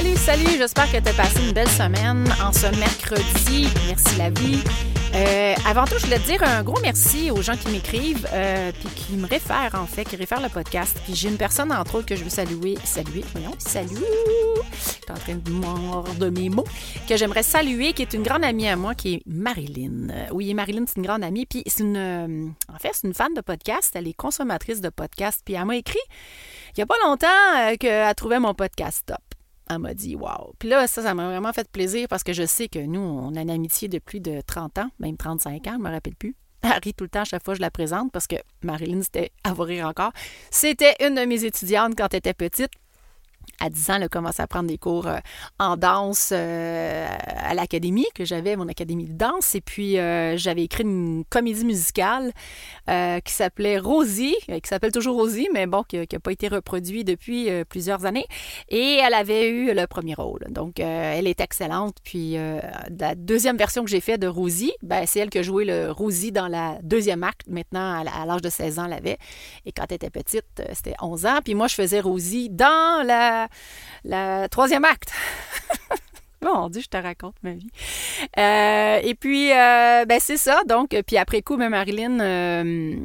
Salut, salut, j'espère que tu as passé une belle semaine en ce mercredi. Merci la vie. Euh, avant tout, je voulais te dire un gros merci aux gens qui m'écrivent euh, puis qui me réfèrent en fait, qui réfèrent le podcast. Puis j'ai une personne entre autres que je veux saluer, saluer, voyons, salut. Je en train de mordre mes mots que j'aimerais saluer, qui est une grande amie à moi, qui est Marilyn. Euh, oui, Marilyn, c'est une grande amie. Puis c'est une, euh, en fait, c'est une fan de podcast. Elle est consommatrice de podcast. Puis elle m'a écrit il n'y a pas longtemps qu'elle trouvait mon podcast top. Elle m'a dit Wow. Puis là, ça, ça m'a vraiment fait plaisir parce que je sais que nous, on a une amitié de plus de 30 ans, même 35 ans, je ne me rappelle plus. Elle rit tout le temps à chaque fois que je la présente parce que Marilyn, c'était à vous rire encore. C'était une de mes étudiantes quand elle était petite à 10 ans, elle a commencé à prendre des cours euh, en danse euh, à l'académie, que j'avais, mon académie de danse. Et puis, euh, j'avais écrit une comédie musicale qui s'appelait Rosie, qui s'appelle toujours Rosie, mais bon, qui n'a pas été reproduit depuis plusieurs années. Et elle avait eu le premier rôle. Donc, elle est excellente. Puis, la deuxième version que j'ai faite de Rosie, ben, c'est elle qui a joué le Rosie dans la deuxième acte. Maintenant, à l'âge de 16 ans, elle avait. Et quand elle était petite, c'était 11 ans. Puis moi, je faisais Rosie dans la la, troisième acte. Bon, dit, je te raconte ma vie. Euh, et puis, euh, ben c'est ça. Donc, puis après coup, même Marilyn, euh,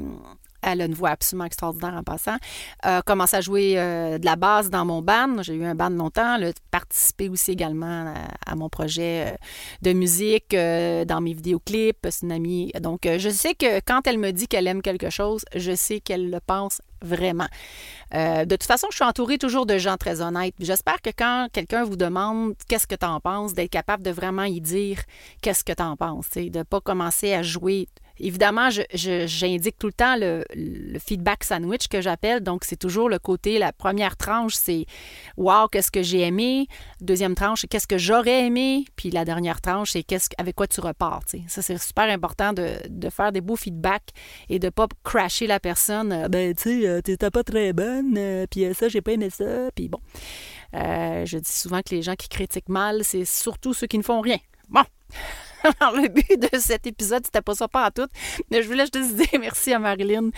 elle a une voix absolument extraordinaire en passant. A commencé à jouer euh, de la basse dans mon band. J'ai eu un band longtemps. Elle a participé aussi également à, mon projet euh, de musique, euh, dans mes vidéoclips. C'est. Donc, je sais que quand elle me dit qu'elle aime quelque chose, je sais qu'elle le pense vraiment. de toute façon, je suis entourée toujours de gens très honnêtes. J'espère que quand quelqu'un vous demande qu'est-ce que tu en penses, d'être capable de vraiment y dire qu'est-ce que tu en penses, de ne pas commencer à jouer Évidemment, j'indique tout le temps le, feedback sandwich que j'appelle. Donc, c'est toujours le côté, la première tranche, c'est Wow, qu'est-ce que j'ai aimé. Deuxième tranche, qu'est-ce que j'aurais aimé. Puis la dernière tranche, c'est qu'est-ce avec quoi tu repars. Ça, c'est super important de, faire des beaux feedbacks et de ne pas crasher la personne. Euh, ben, tu sais, euh, t'étais pas très bonne, euh, puis ça, j'ai pas aimé ça. Puis bon. je dis souvent que les gens qui critiquent mal, c'est surtout ceux qui ne font rien. Bon. Alors, le but de cet épisode, c'était pas ça, pas à tout. Mais je voulais juste dire merci à Marilyn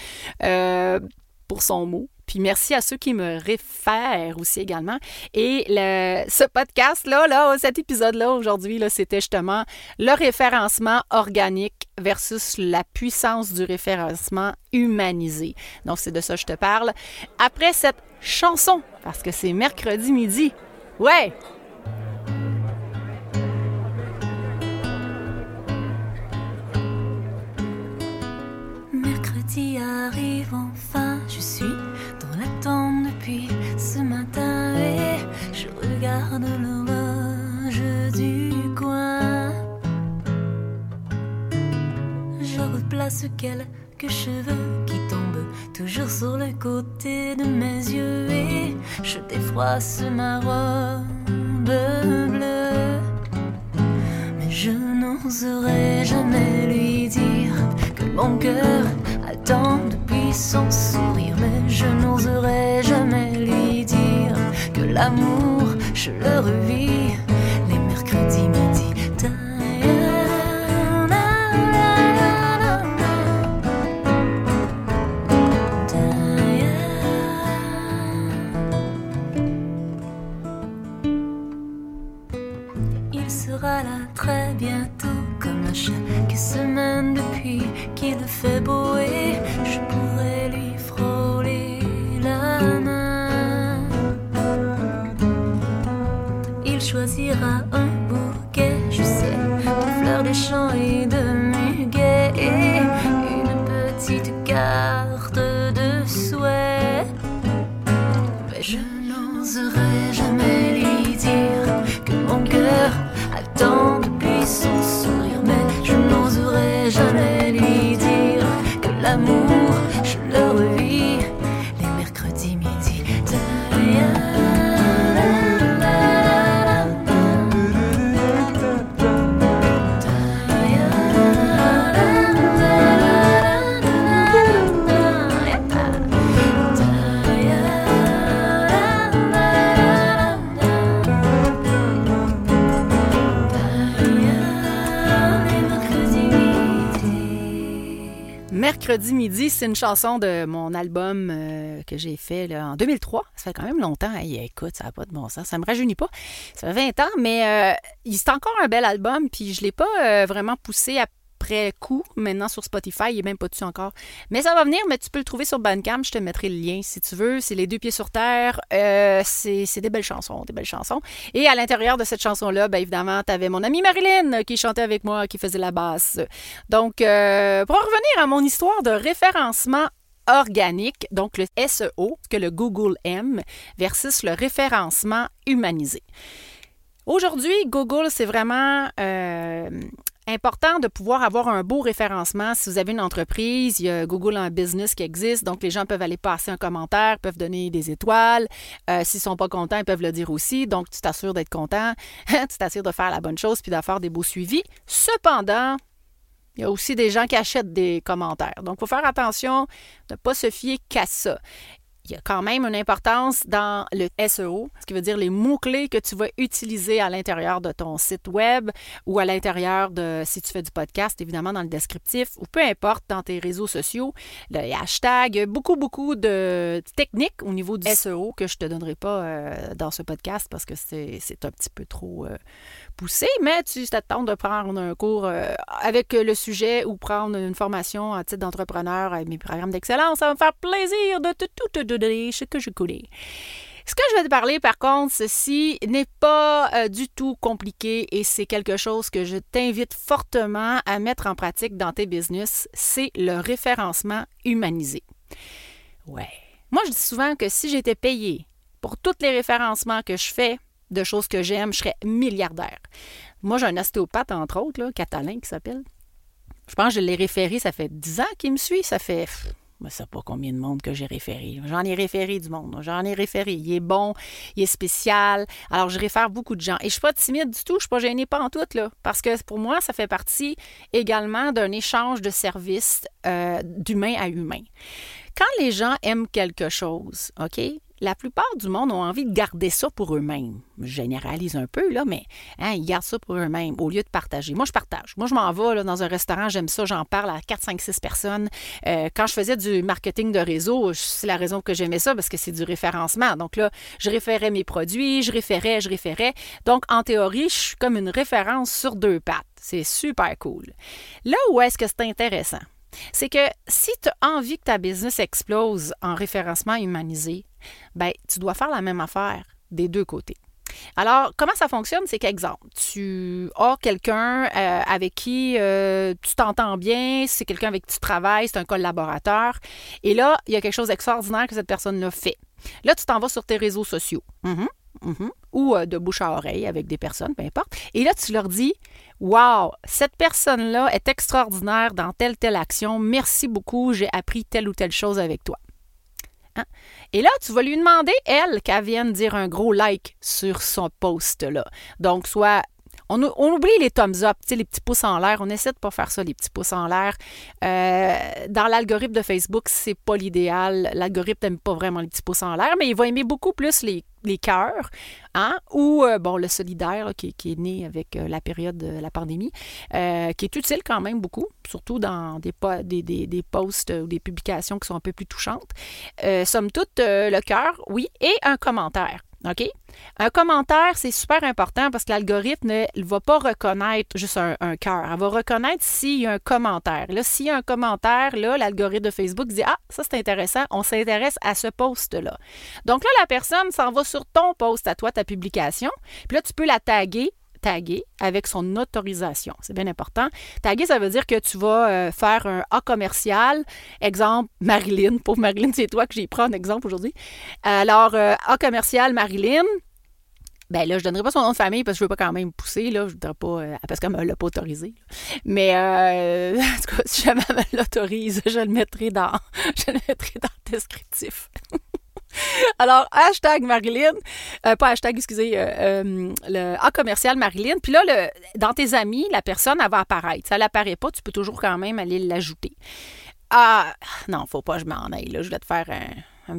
euh, pour son mot. Puis merci à ceux qui me réfèrent aussi également. Et ce podcast-là, là, cet épisode-là aujourd'hui, c'était justement le référencement organique versus la puissance du référencement humanisé. Donc, c'est de ça que je te parle. Après cette chanson, parce que c'est mercredi midi. Ouais! Arrive enfin, je suis dans l'attente depuis ce matin et je regarde l'orage du coin. Je replace quelques cheveux qui tombent toujours sur le côté de mes yeux et je défroisse ma robe bleue. Mais je n'oserais jamais lui dire que mon cœur son sourire, mais je n'oserais jamais lui dire que l'amour, je le revis Midi, c'est une chanson de mon album euh, que j'ai fait en 2003. Ça fait quand même longtemps. écoute, ça n'a pas de bon sens. Ça me rajeunit pas. Ça fait 20 ans, mais euh, c'est encore un bel album. Puis je ne l'ai pas euh, vraiment poussé à après coup. Maintenant, sur Spotify, il n'est même pas dessus encore. Mais ça va venir, mais tu peux le trouver sur Bandcamp. Je te mettrai le lien si tu veux. C'est Les Deux Pieds sur Terre. Euh, c'est des belles chansons, des belles chansons. Et à l'intérieur de cette chanson-là, bien évidemment, tu avais mon amie Marilyn qui chantait avec moi, qui faisait la basse. Donc, euh, pour revenir à mon histoire de référencement organique, donc le SEO, que le Google aime, versus le référencement humanisé. Aujourd'hui, Google, c'est vraiment euh, important de pouvoir avoir un beau référencement. Si vous avez une entreprise, il y a Google en Business qui existe, donc les gens peuvent aller passer un commentaire, peuvent donner des étoiles. Euh, s'ils ne sont pas contents, ils peuvent le dire aussi. Donc, tu t'assures d'être content, tu t'assures de faire la bonne chose puis d'avoir des beaux suivis. Cependant, il y a aussi des gens qui achètent des commentaires. Donc, il faut faire attention de ne pas se fier qu'à ça il y a quand même une importance dans le SEO, ce qui veut dire les mots-clés que tu vas utiliser à l'intérieur de ton site web ou à l'intérieur de, si tu fais du podcast, évidemment dans le descriptif ou peu importe dans tes réseaux sociaux, les hashtags, beaucoup, beaucoup de techniques au niveau du SEO que je ne te donnerai pas euh, dans ce podcast parce que c'est un petit peu trop euh, poussé, mais tu t'attends de prendre un cours euh, avec le sujet ou prendre une formation à titre d'entrepreneur avec mes programmes d'excellence. Ça va me faire plaisir de tout te donner ce que je. Ce que je vais te parler, par contre, ceci n'est pas euh, du tout compliqué et c'est quelque chose que je t'invite fortement à mettre en pratique dans tes business. C'est le référencement humanisé. Ouais. Moi, je dis souvent que si j'étais payé pour tous les référencements que je fais, de choses que j'aime, je serais milliardaire. Moi, j'ai un ostéopathe, entre autres, là, catalan, qui s'appelle. Je pense que je l'ai référé, ça fait 10 ans qu'il me suit. Ça fait. Je ne sais pas combien de monde que j'ai référé. J'en ai référé du monde. J'en ai référé. Il est bon, il est spécial. Alors, je réfère beaucoup de gens. Et je ne suis pas timide du tout. Je ne suis pas gênée pas en tout, là. Parce que pour moi, ça fait partie également d'un échange de services euh, d'humain à humain. Quand les gens aiment quelque chose, OK, la plupart du monde ont envie de garder ça pour eux-mêmes. Je généralise un peu, là, mais hein, ils gardent ça pour eux-mêmes au lieu de partager. Moi, je partage. Moi, je m'en vais dans un restaurant, j'aime ça, j'en parle à 4, 5, 6 personnes. Euh, quand je faisais du marketing de réseau, c'est la raison que j'aimais ça, parce que c'est du référencement. Donc là, je référais mes produits, je référais, je référais. Donc, en théorie, je suis comme une référence sur deux pattes. C'est super cool. Là où est-ce que c'est intéressant? C'est que si tu as envie que ta business explose en référencement humanisé, ben, tu dois faire la même affaire des deux côtés. Alors, comment ça fonctionne? C'est qu'exemple, tu as quelqu'un euh, avec qui euh, tu t'entends bien, c'est quelqu'un avec qui tu travailles, c'est un collaborateur, et là, il y a quelque chose d'extraordinaire que cette personne-là fait. Là, tu t'en vas sur tes réseaux sociaux. Mm-hmm, mm-hmm, ou euh, de bouche à oreille avec des personnes, peu importe. Et là, tu leur dis Wow, cette personne-là est extraordinaire dans telle, telle action. Merci beaucoup, j'ai appris telle ou telle chose avec toi. Hein? Et là, tu vas lui demander, elle, qu'elle vienne dire un gros like sur son post-là. Donc, soit on, oublie les thumbs up, les petits pouces en l'air. On essaie de pas faire ça, les petits pouces en l'air. Euh, dans l'algorithme de Facebook, c'est pas l'idéal. L'algorithme n'aime pas vraiment les petits pouces en l'air, mais il va aimer beaucoup plus les, les cœurs, hein? ou euh, bon, le solidaire qui, est né avec euh, la période de la pandémie, qui est utile quand même beaucoup, surtout dans des, des, des, des posts ou des publications qui sont un peu plus touchantes. somme toute, le cœur, oui, et un commentaire. OK? Un commentaire, c'est super important parce que l'algorithme ne va pas reconnaître juste un, cœur. Elle va reconnaître s'il y a un commentaire. Là, s'il y a un commentaire, là, l'algorithme de Facebook dit Ah, ça c'est intéressant, on s'intéresse à ce post-là. Donc là, la personne s'en va sur ton post à toi, ta publication. Puis là, tu peux la taguer taguer avec son autorisation. C'est bien important. Taguer, ça veut dire que tu vas euh, faire un A commercial. Exemple, Marilyn. Pauvre Marilyn, c'est toi que j'ai pris en exemple aujourd'hui. Alors, euh, A commercial Marilyn. Ben là, je ne donnerai pas son nom de famille parce que je veux pas quand même pousser, là. Je voudrais pas. Euh, parce qu'elle me l'a pas autorisé. Mais en tout cas, si jamais elle l'autorise, je le mettrai dans. Je le mettrai dans le descriptif. Alors, hashtag Marilyn, euh, pas hashtag, excusez, euh, euh, le A commercial Marilyn. Puis là, le, dans tes amis, la personne, elle va apparaître. Si elle n'apparaît pas, tu peux toujours quand même aller l'ajouter. Ah, non, faut pas que je m'en aille. Là. Je vais te faire un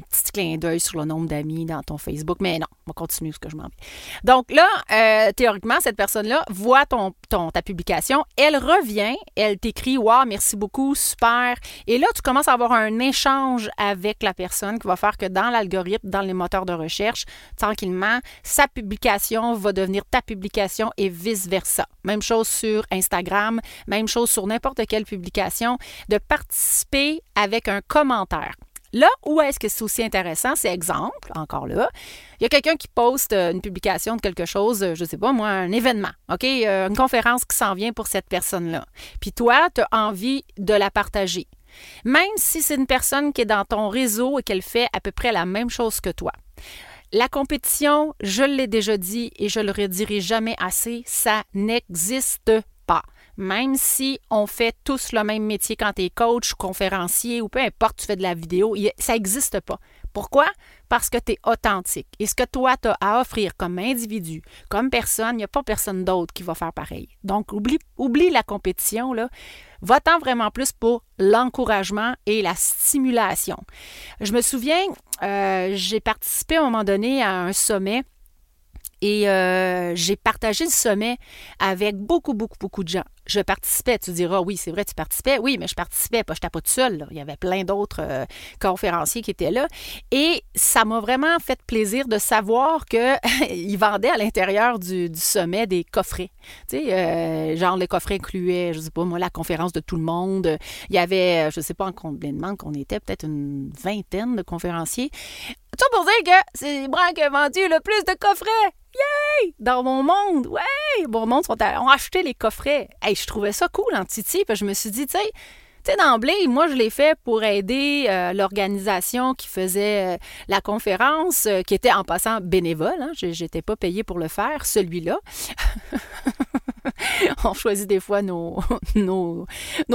petit clin d'œil sur le nombre d'amis dans ton Facebook. Mais non, on va continuer ce que je m'en vais. Donc là, euh, théoriquement, cette personne-là voit ton, ta publication, elle revient, elle t'écrit Wow, merci beaucoup, super. Et là, tu commences à avoir un échange avec la personne qui va faire que dans l'algorithme, dans les moteurs de recherche, tranquillement, sa publication va devenir ta publication et vice-versa. Même chose sur Instagram, même chose sur n'importe quelle publication, de participer avec un commentaire. Là où est-ce que c'est aussi intéressant, c'est exemple, encore là, il y a quelqu'un qui poste euh, une publication de quelque chose, euh, je ne sais pas moi, un événement, OK, euh, une conférence qui s'en vient pour cette personne-là. Puis toi, tu as envie de la partager. Même si c'est une personne qui est dans ton réseau et qu'elle fait à peu près la même chose que toi. La compétition, je l'ai déjà dit et je le redirai jamais assez, ça n'existe pas même si on fait tous le même métier quand tu es coach, conférencier ou peu importe, tu fais de la vidéo, ça n'existe pas. Pourquoi? Parce que tu es authentique. Et ce que toi, tu as à offrir comme individu, comme personne, il n'y a pas personne d'autre qui va faire pareil. Donc, oublie, oublie la compétition. Va-t'en vraiment plus pour l'encouragement et la stimulation. Je me souviens, euh, j'ai participé à un moment donné à un sommet et euh, j'ai partagé le sommet avec beaucoup, beaucoup, beaucoup de gens. Je participais. Tu diras, oui, c'est vrai, tu participais. Oui, mais je participais pas. Je n'étais pas toute seule. Il y avait plein d'autres euh, conférenciers qui étaient là. Et ça m'a vraiment fait plaisir de savoir qu'ils vendaient à l'intérieur du, sommet des coffrets. Tu sais, euh, genre, les coffrets incluaient, je sais pas, moi, la conférence de tout le monde. Il y avait, je sais pas en combien de qu'on était, peut-être une vingtaine de conférenciers. Tout pour dire que c'est Bran qui a vendu le plus de coffrets. Yay! Dans mon monde, ouais! Mon monde sont ont acheté les coffrets. Hey, je trouvais ça cool en Titi. Puis je me suis dit, tu sais, d'emblée, moi, je l'ai fait pour aider euh, l'organisation qui faisait euh, la conférence, euh, qui était en passant bénévole. Hein, je n'étais pas payée pour le faire, celui-là. on choisit des fois nos, nos,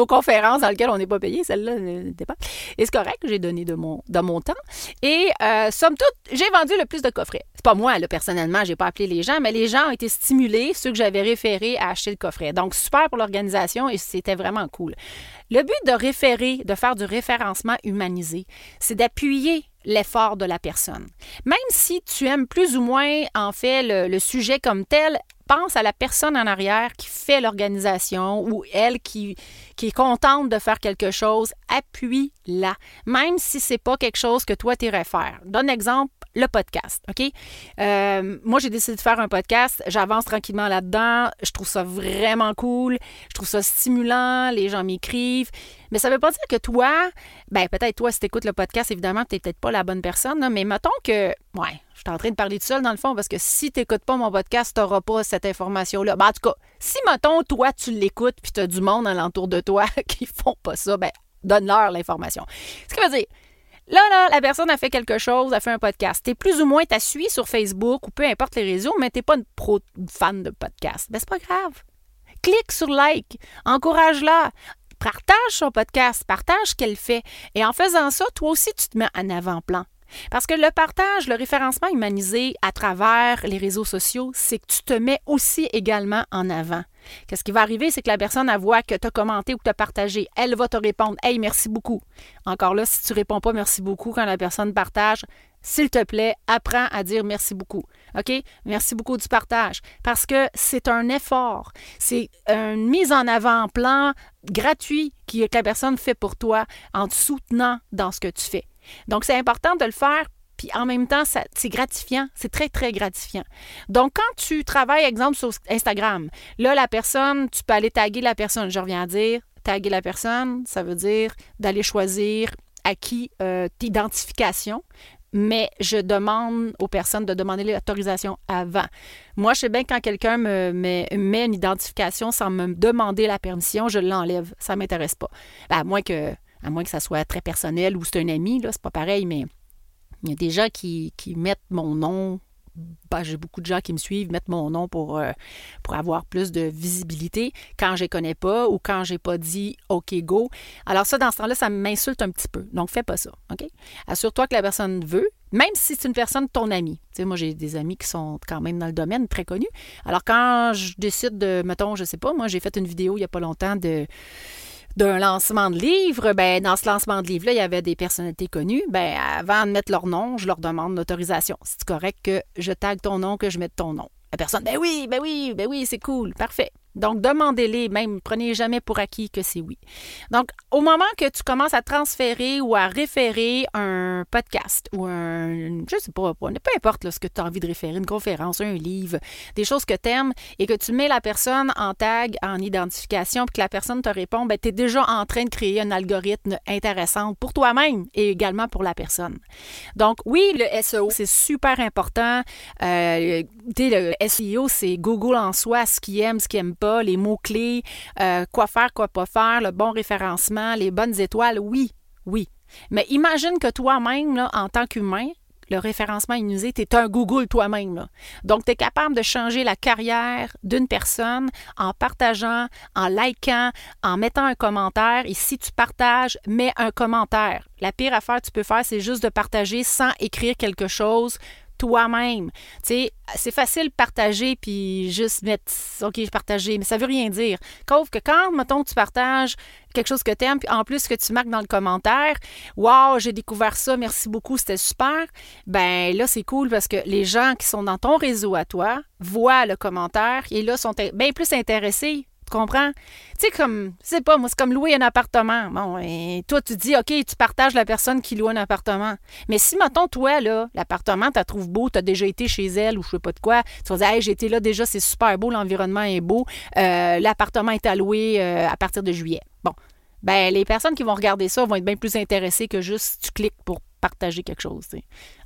conférences dans lesquelles on n'est pas payé. Celle-là n'était pas. Et c'est correct, j'ai donné de mon, de mon temps. Et euh, somme toute, j'ai vendu le plus de coffrets. C'est pas moi, là, personnellement, j'ai pas appelé les gens, mais les gens ont été stimulés, ceux que j'avais référés à acheter le coffret. Donc, super pour l'organisation et c'était vraiment cool. Le but de référer, de faire du référencement humanisé, c'est d'appuyer l'effort de la personne. Même si tu aimes plus ou moins, en fait, le, le sujet comme tel, pense à la personne en arrière qui fait l'organisation ou elle qui, est contente de faire quelque chose, appuie-la, même si c'est pas quelque chose que toi tu irais faire. Donne exemple, le podcast, OK? Euh, moi, j'ai décidé de faire un podcast. J'avance tranquillement là-dedans. Je trouve ça vraiment cool. Je trouve ça stimulant. Les gens m'écrivent. Mais ça ne veut pas dire que toi, ben peut-être toi, si tu écoutes le podcast, évidemment, tu n'es peut-être pas la bonne personne. mais mettons que, ouais, je suis en train de parler tout seul dans le fond parce que si tu n'écoutes pas mon podcast, tu n'auras pas cette information-là. Ben, en tout cas, si, mettons, toi, tu l'écoutes puis tu as du monde alentour de toi qui font pas ça, ben donne-leur l'information. Ce qui veut dire, Là, là, la personne a fait quelque chose, a fait un podcast. T'es plus ou moins, t'as suivi sur Facebook ou peu importe les réseaux, mais t'es pas une pro fan de podcast. Ben, c'est pas grave. Clique sur like, encourage-la, partage son podcast, partage ce qu'elle fait. Et en faisant ça, toi aussi, tu te mets en avant-plan. Parce que le partage, le référencement humanisé à travers les réseaux sociaux, c'est que tu te mets aussi également en avant. Qu'est-ce qui va arriver, c'est que la personne, elle voit que tu as commenté ou que tu as partagé. Elle va te répondre Hey, merci beaucoup. Encore là, si tu réponds pas merci beaucoup quand la personne partage, s'il te plaît, apprends à dire merci beaucoup. OK? Merci beaucoup du partage. Parce que c'est un effort. C'est une mise en avant-plan gratuit que la personne fait pour toi en te soutenant dans ce que tu fais. Donc, c'est important de le faire puis en même temps, c'est gratifiant. C'est très, très gratifiant. Donc, quand tu travailles, exemple, sur Instagram, là, la personne, tu peux aller taguer la personne. Je reviens à dire, taguer la personne, ça veut dire d'aller choisir à qui euh, t'identification mais je demande aux personnes de demander l'autorisation avant. Moi, je sais bien quand quelqu'un me met, une identification sans me demander la permission, je l'enlève. Ça ne m'intéresse pas. Ben, à moins que à moins que ça soit très personnel ou c'est un ami, là, c'est pas pareil, mais il y a des gens qui, mettent mon nom. Ben, j'ai beaucoup de gens qui me suivent, mettent mon nom pour, euh, pour avoir plus de visibilité quand je ne connais pas ou quand j'ai pas dit OK, go. Alors, ça, dans ce temps-là, ça m'insulte un petit peu. Donc, fais pas ça. OK? Assure-toi que la personne veut, même si c'est une personne ton ami. Tu sais, moi, j'ai des amis qui sont quand même dans le domaine, très connus. Alors, quand je décide de, mettons, je sais pas, moi, j'ai fait une vidéo il n'y a pas longtemps de d'un lancement de livre, ben dans ce lancement de livre-là, il y avait des personnalités connues. Ben avant de mettre leur nom, je leur demande l'autorisation. C'est correct que je tag ton nom, que je mette ton nom. La personne, ben oui, ben oui, ben oui, c'est cool, parfait. Donc, demandez-les, même, prenez jamais pour acquis que c'est oui. Donc, au moment que tu commences à transférer ou à référer un podcast ou un, je sais pas, peu importe ce que tu as envie de référer, une conférence, un livre, des choses que tu aimes et que tu mets la personne en tag, en identification, puis que la personne te répond, ben, tu es déjà en train de créer un algorithme intéressant pour toi-même et également pour la personne. Donc, oui, le SEO, c'est super important. Euh, le SEO, c'est Google en soi, ce qu'il aime, ce qu'il aime les mots-clés, euh, quoi faire, quoi pas faire, le bon référencement, les bonnes étoiles, oui, oui. Mais imagine que toi-même, en tant qu'humain, le référencement inusé, tu es un Google toi-même. Donc, tu es capable de changer la carrière d'une personne en partageant, en likant, en mettant un commentaire. Et si tu partages, mets un commentaire. La pire affaire que tu peux faire, c'est juste de partager sans écrire quelque chose toi-même. Tu sais, c'est facile de partager puis juste mettre OK, je partager, mais ça veut rien dire. Sauf que quand, mettons, tu partages quelque chose que tu aimes, puis en plus que tu marques dans le commentaire, Waouh, j'ai découvert ça, merci beaucoup, c'était super. Ben là, c'est cool parce que les gens qui sont dans ton réseau à toi voient le commentaire et là sont bien plus intéressés comprends? Tu sais, comme, c'est pas, moi, c'est comme louer un appartement. Bon, et toi, tu dis, OK, tu partages la personne qui loue un appartement. Mais si, mettons, toi, là, l'appartement, tu trouves beau, tu as déjà été chez elle ou je sais pas de quoi, tu vas dire, hey, j'ai été là déjà, c'est super beau, l'environnement est beau, euh, l'appartement est alloué euh, à partir de juillet. Bon. Ben, les personnes qui vont regarder ça vont être bien plus intéressées que juste tu cliques pour partager quelque chose.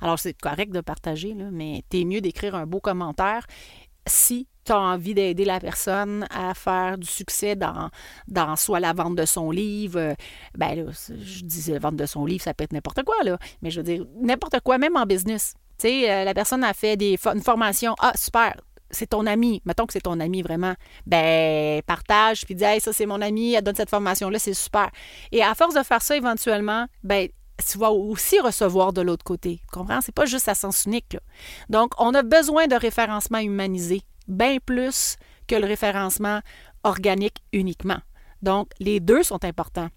Alors, c'est correct de partager, là, mais t'es mieux d'écrire un beau commentaire si tu as envie d'aider la personne à faire du succès dans, dans soit la vente de son livre, euh, ben là, je dis la vente de son livre, ça peut être n'importe quoi, là, mais je veux dire, n'importe quoi, même en business. Tu sais, euh, la personne a fait des, une formation, ah, super, c'est ton ami, mettons que c'est ton ami vraiment, ben partage puis dis hey, ça c'est mon ami, elle donne cette formation là, c'est super. Et à force de faire ça éventuellement, ben tu vas aussi recevoir de l'autre côté. Comprends? C'est pas juste à sens unique. Là. Donc, on a besoin de référencement humanisé bien plus que le référencement organique uniquement. Donc, les deux sont importants.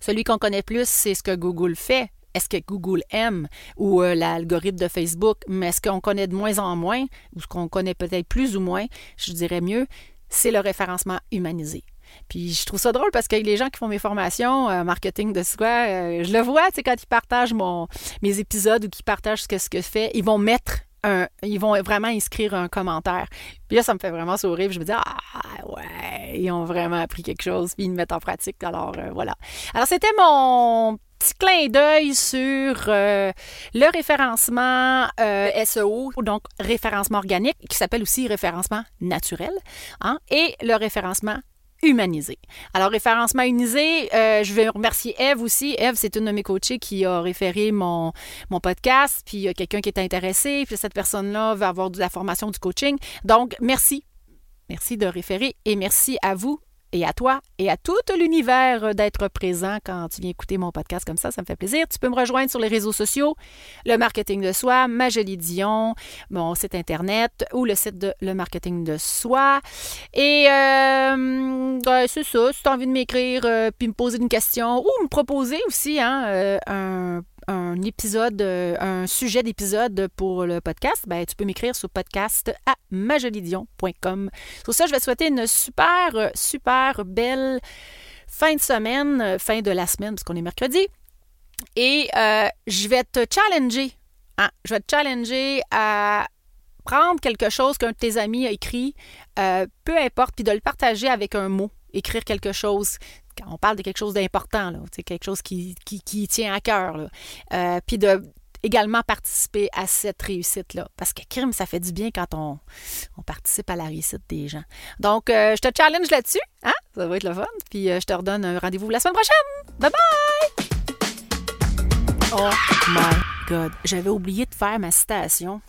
Celui qu'on connaît plus, c'est ce que Google fait. Est-ce que Google aime ou euh, l'algorithme de Facebook, mais est-ce qu'on connaît de moins en moins ou ce qu'on connaît peut-être plus ou moins, je dirais mieux, c'est le référencement humanisé. Puis je trouve ça drôle parce que les gens qui font mes formations euh, marketing de soi, euh, je le vois, sais, quand ils partagent mes épisodes ou qu'ils partagent ce que, ce que je fais, ils vont mettre ils vont vraiment inscrire un commentaire. Puis là, ça me fait vraiment sourire. je me dis, ah ouais, ils ont vraiment appris quelque chose, puis ils le mettent en pratique. Alors euh, voilà. Alors c'était mon petit clin d'œil sur euh, le référencement euh, SEO, donc référencement organique, qui s'appelle aussi référencement naturel, hein, et le référencement humanisé. Alors, référencement humanisé, euh, je vais remercier Eve aussi. Eve, c'est une de mes coachées qui a référé mon, mon podcast, puis il y a quelqu'un qui est intéressé, puis cette personne-là veut avoir de la formation du coaching. Donc, merci. Merci de référer et merci à vous et à toi et à tout l'univers d'être présent quand tu viens écouter mon podcast comme ça. Ça me fait plaisir. Tu peux me rejoindre sur les réseaux sociaux, le marketing de soi, Majolie Dion, mon site internet ou le site de le marketing de soi. Et euh, c'est ça. Si tu as envie de m'écrire euh, puis me poser une question ou me proposer aussi hein, euh, un un épisode, euh, un sujet d'épisode pour le podcast, ben, tu peux m'écrire sur podcast à majolidion.com. Sur ça, je vais te souhaiter une super, super belle fin de semaine, euh, fin de la semaine, parce qu'on est mercredi. Et euh, je vais te challenger. Hein, je vais te challenger à prendre quelque chose qu'un de tes amis a écrit, peu importe, puis de le partager avec un mot écrire quelque chose on parle de quelque chose d'important, quelque chose qui, qui, tient à cœur. Euh, puis de également participer à cette réussite-là. Parce que crime, ça fait du bien quand on, on participe à la réussite des gens. Donc, euh, je te challenge là-dessus. Hein? Ça va être le fun. Puis euh, je te redonne un rendez-vous la semaine prochaine. Bye bye! Oh my God. J'avais oublié de faire ma citation.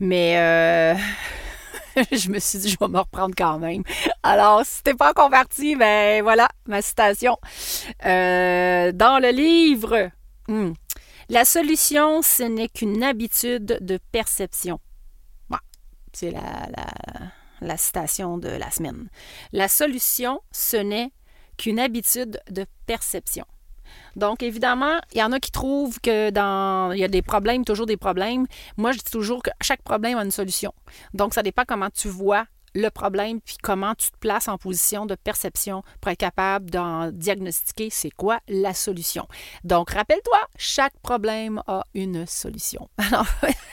Mais je me suis dit, je vais me reprendre quand même. Alors, si t'es pas converti, ben voilà, ma citation. Euh, dans le livre, hmm, la solution, ce n'est qu'une habitude de perception. c'est la, la, citation de la semaine. La solution, ce n'est qu'une habitude de perception. Donc, évidemment, il y en a qui trouvent que dans. Il y a des problèmes, toujours des problèmes. Moi, je dis toujours que chaque problème a une solution. Donc, ça dépend comment tu vois le problème, puis comment tu te places en position de perception pour être capable d'en diagnostiquer c'est quoi la solution. Donc, rappelle-toi, chaque problème a une solution. Alors,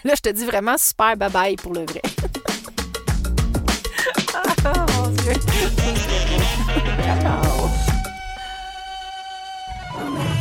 là, je te dis vraiment super bye-bye pour le vrai. oh, Oh,